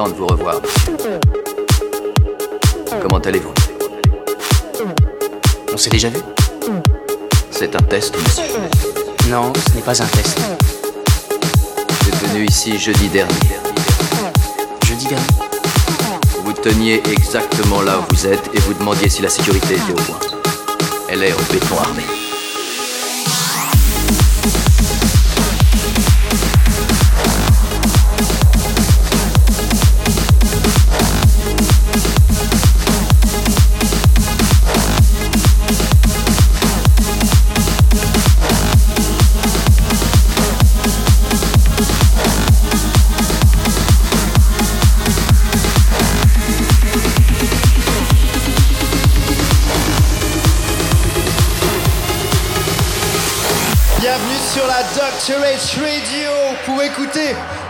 content de vous revoir. Comment allez-vous? On s'est déjà vu? C'est un test, monsieur. Non, ce n'est pas un test. Vous êtes venu ici jeudi dernier. Jeudi dernier. Vous teniez exactement là où vous êtes et vous demandiez si la sécurité était au point. Elle est au béton armé.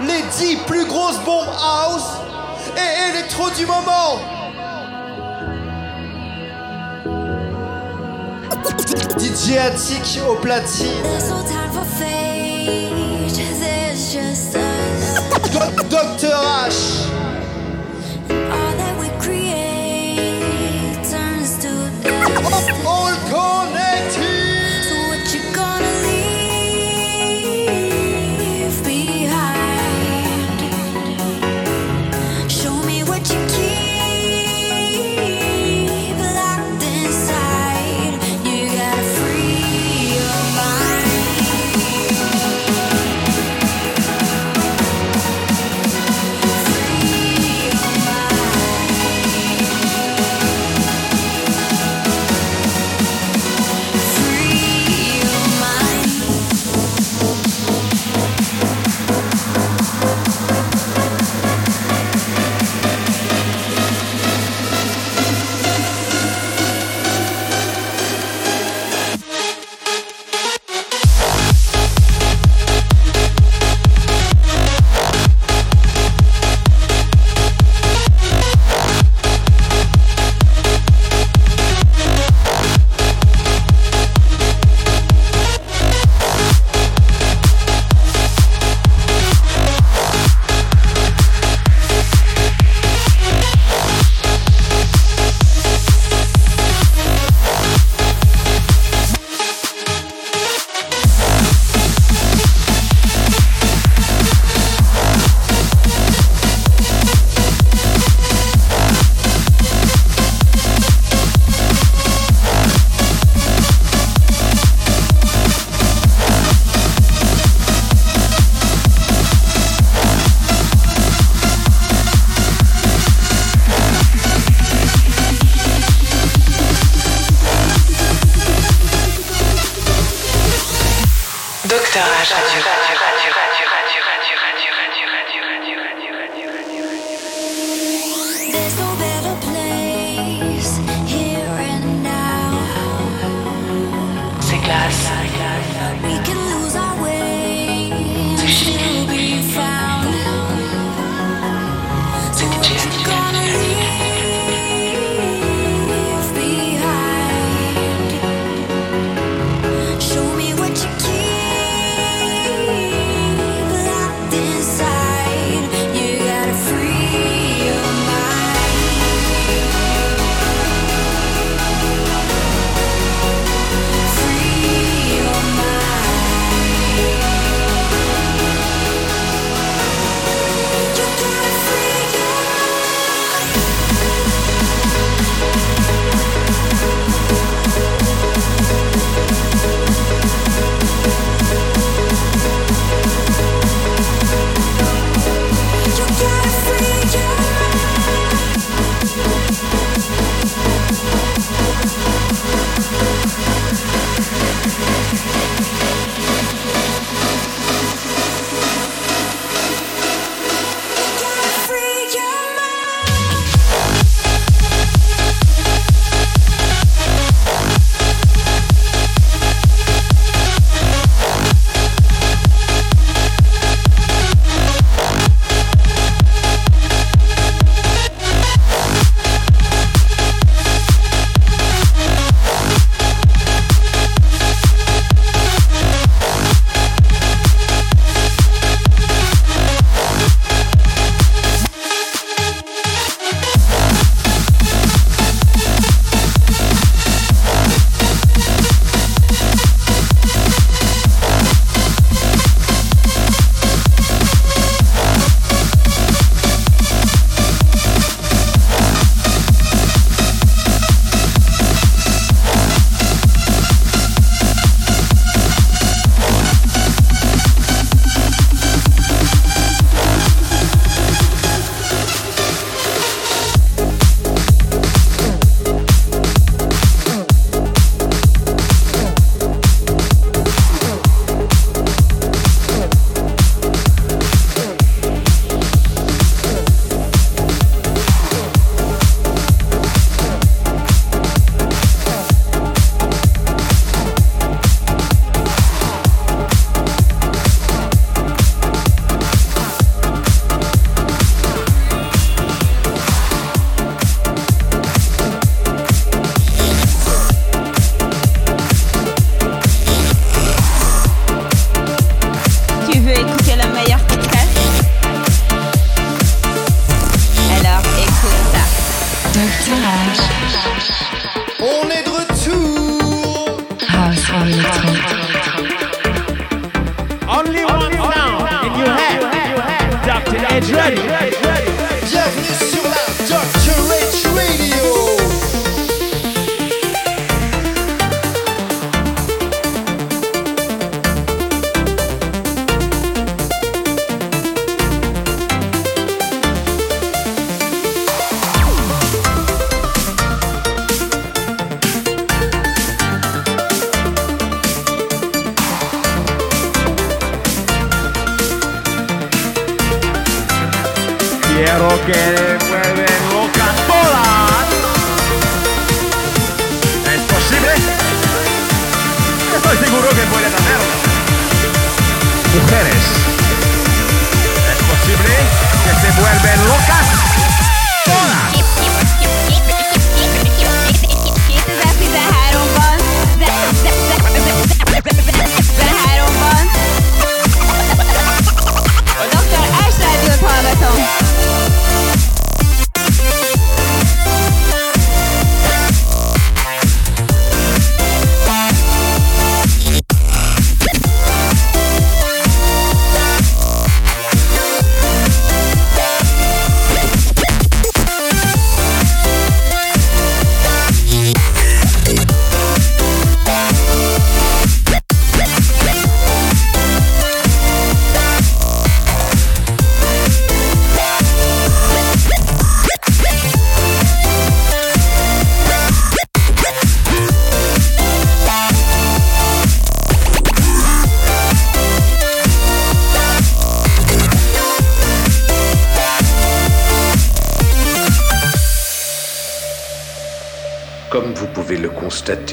Les 10 plus grosses bombes house et électro du moment. DJ Attic au platine. There's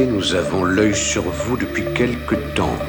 nous avons l'œil sur vous depuis quelque temps.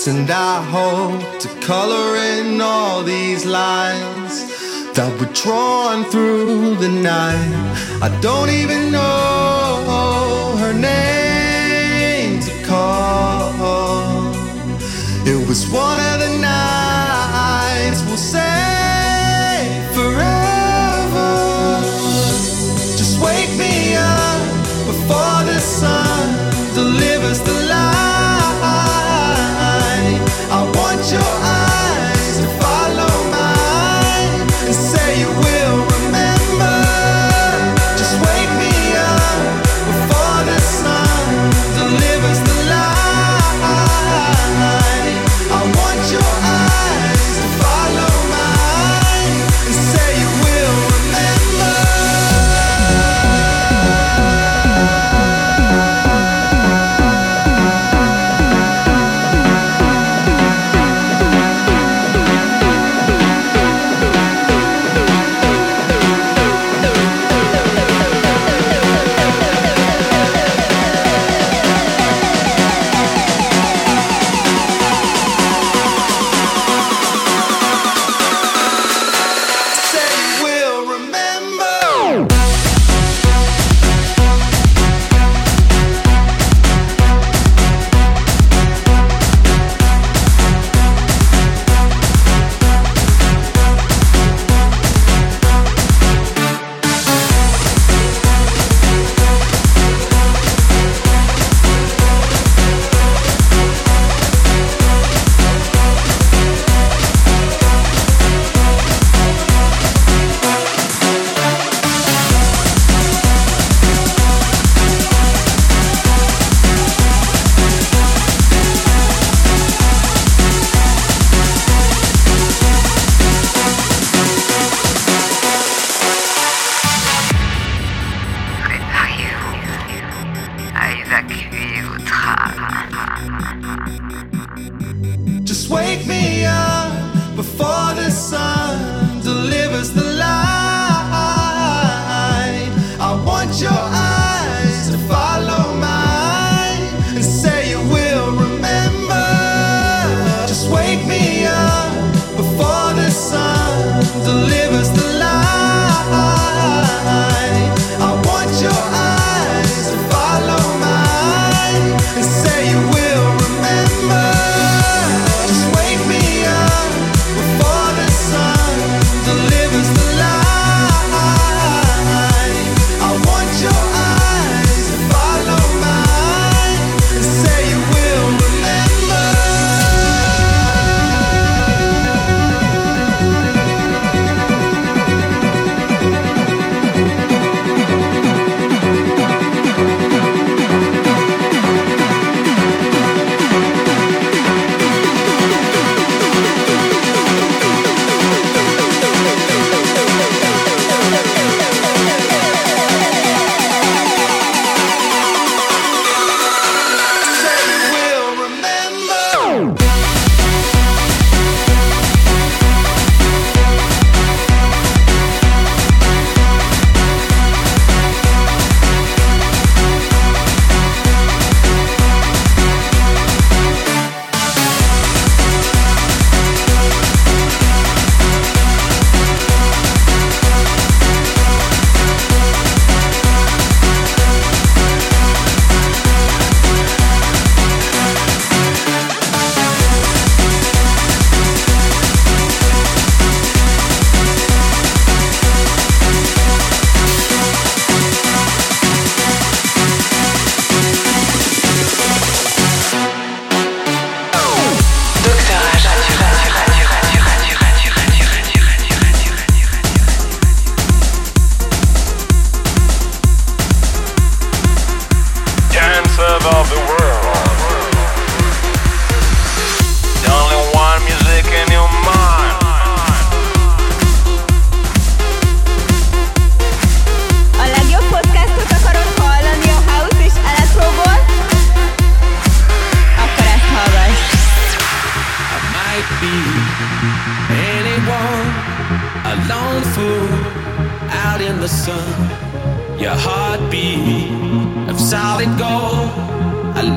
lights, and I hope to color in all these lines that were drawn through the night. I don't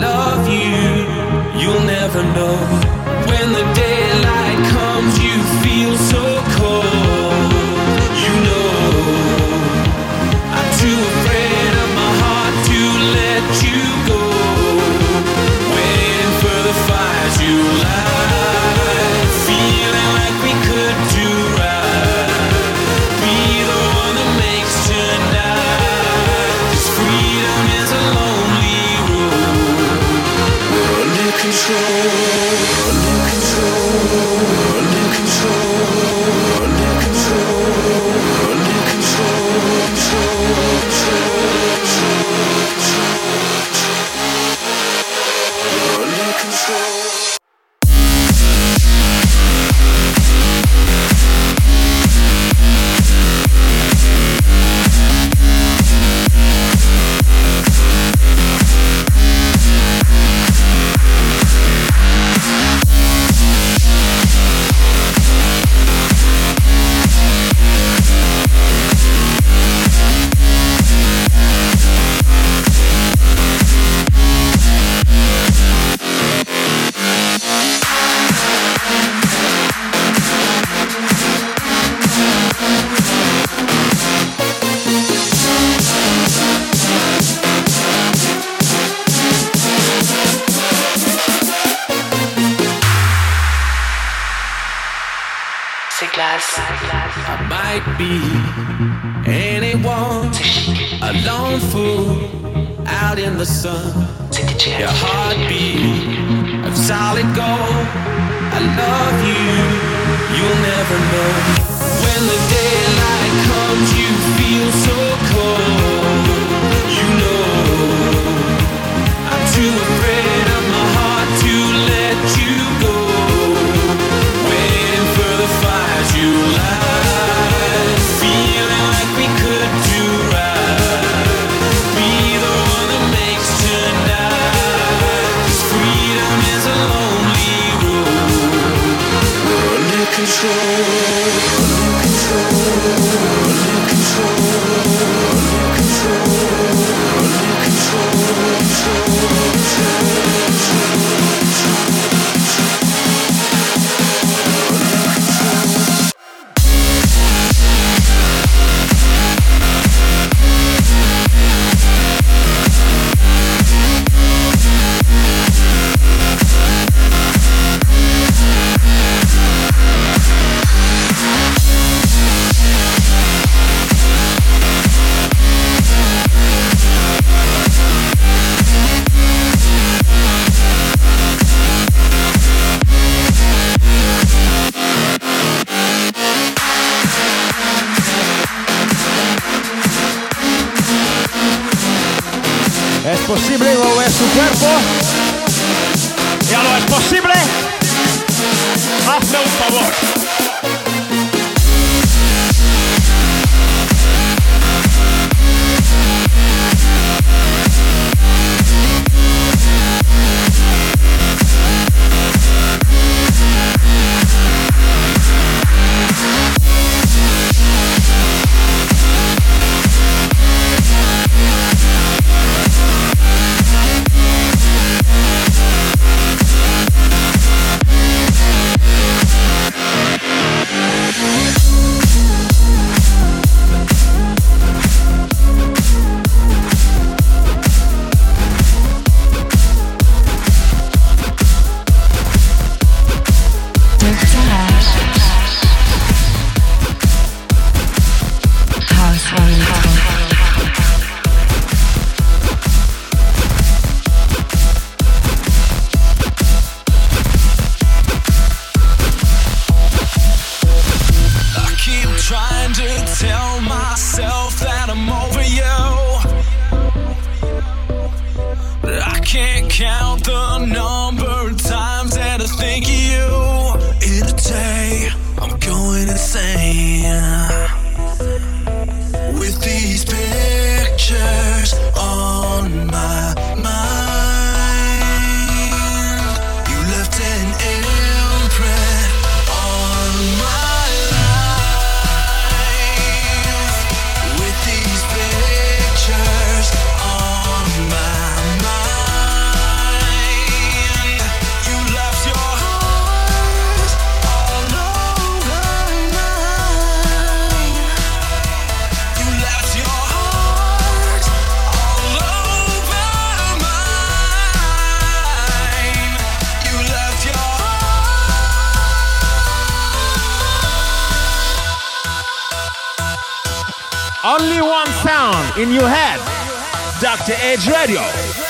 of you, you'll never know when the day. glass. I might be anyone, a lone fool out in the sun. Your heartbeat of solid gold. I love you, you'll never know when the daylight. in your head. Dr. Edge Radio.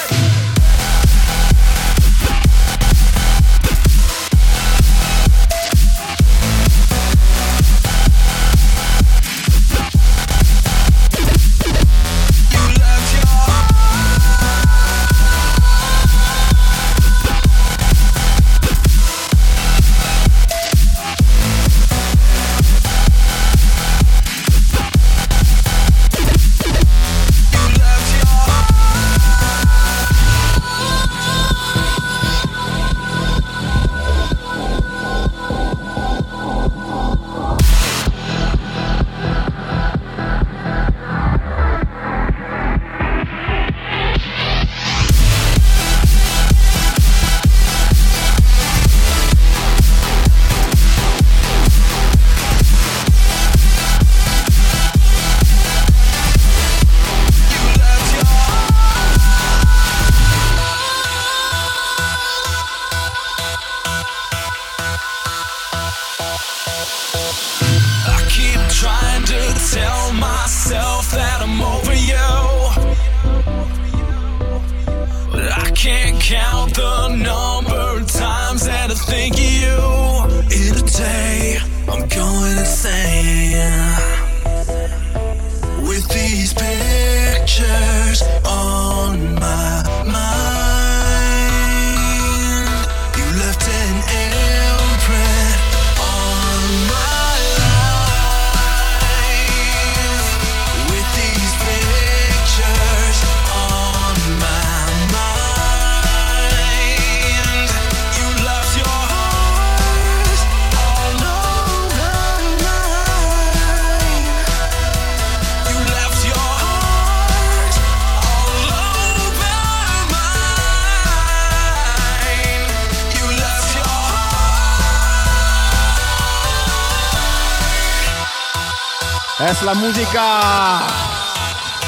Es la música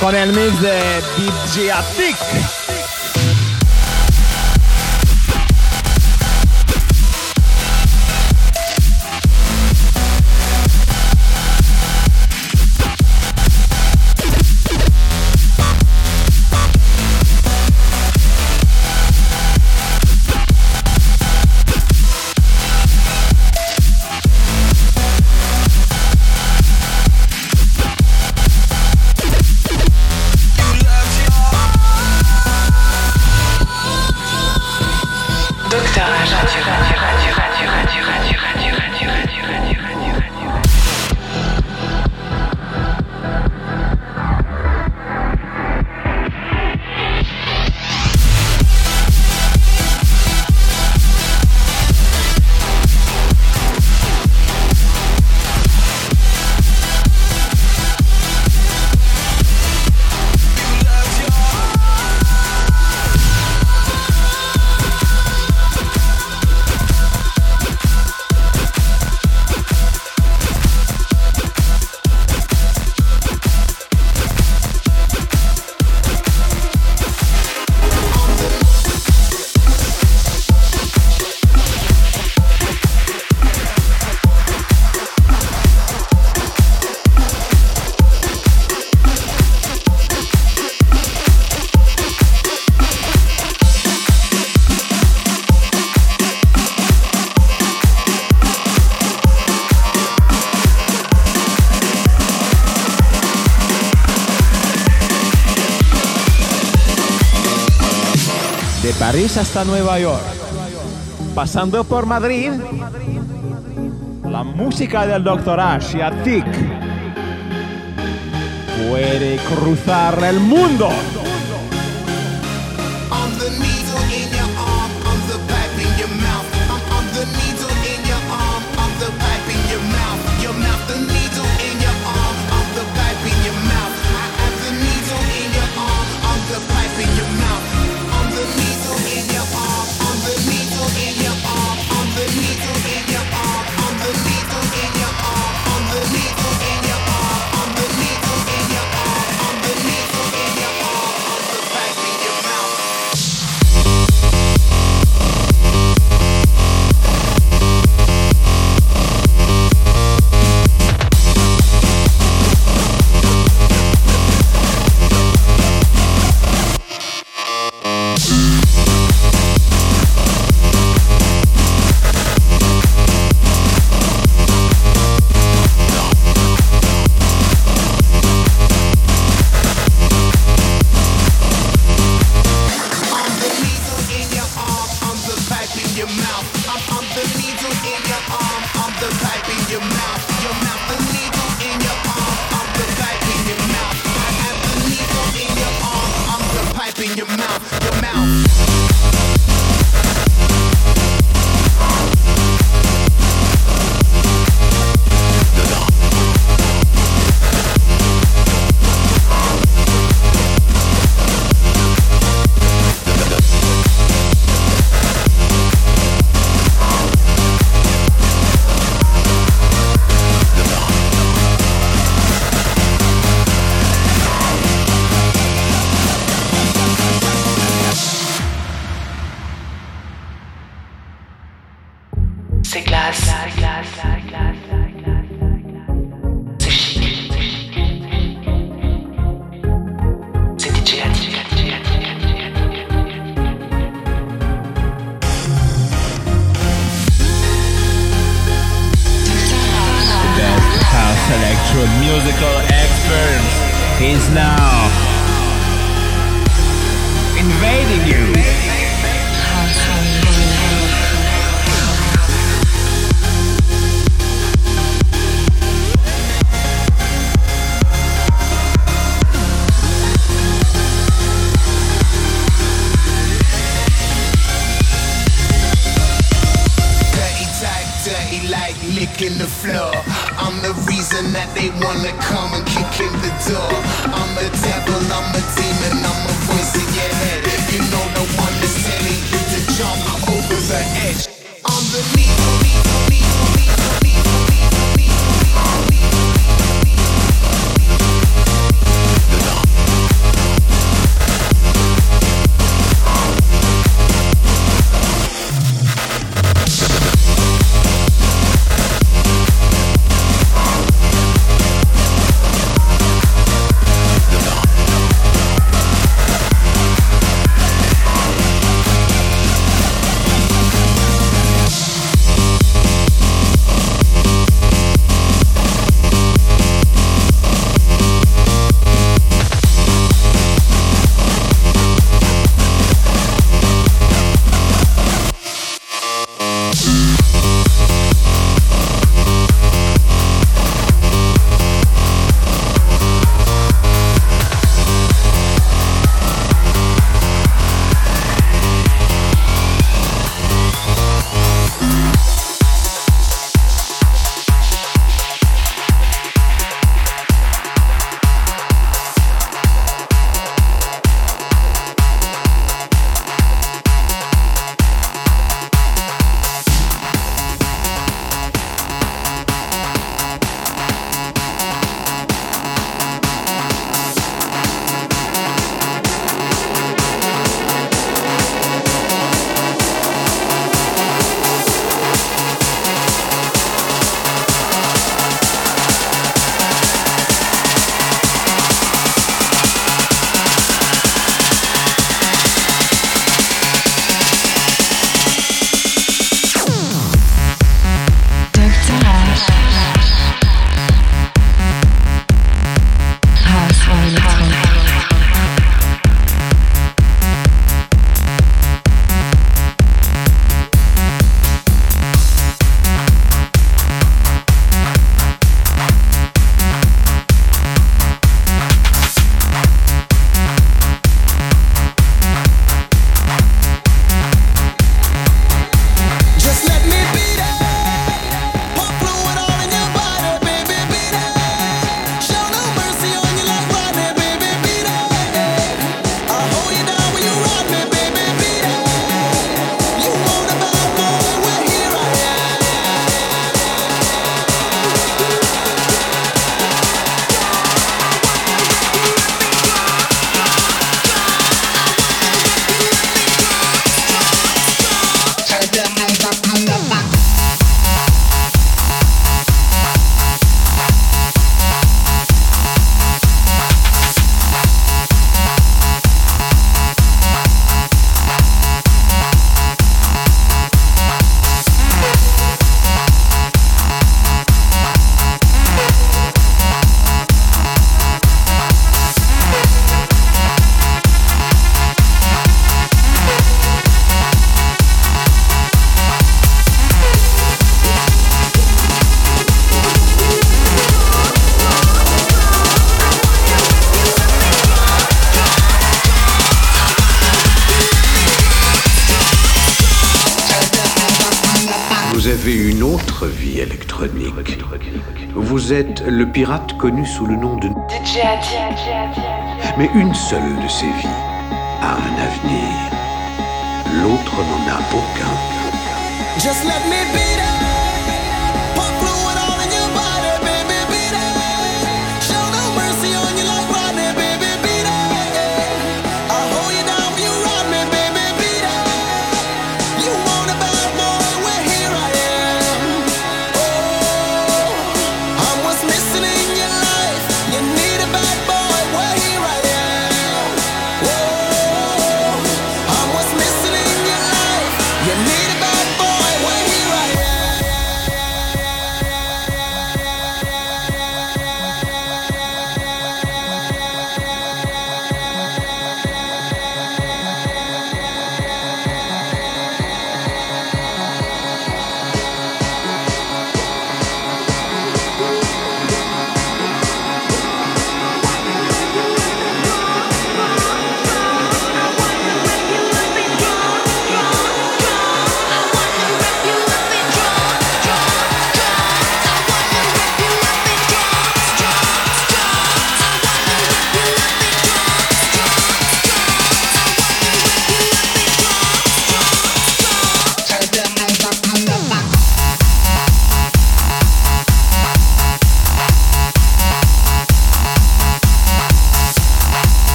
con el mix de DJ Atik. hasta Nueva York, pasando por Madrid, la música del Dr. Ash y Atik puede cruzar el mundo. le pirate connu sous le nom de Mais une seule de ses vies a un avenir. L'autre n'en a aucun. Just let me be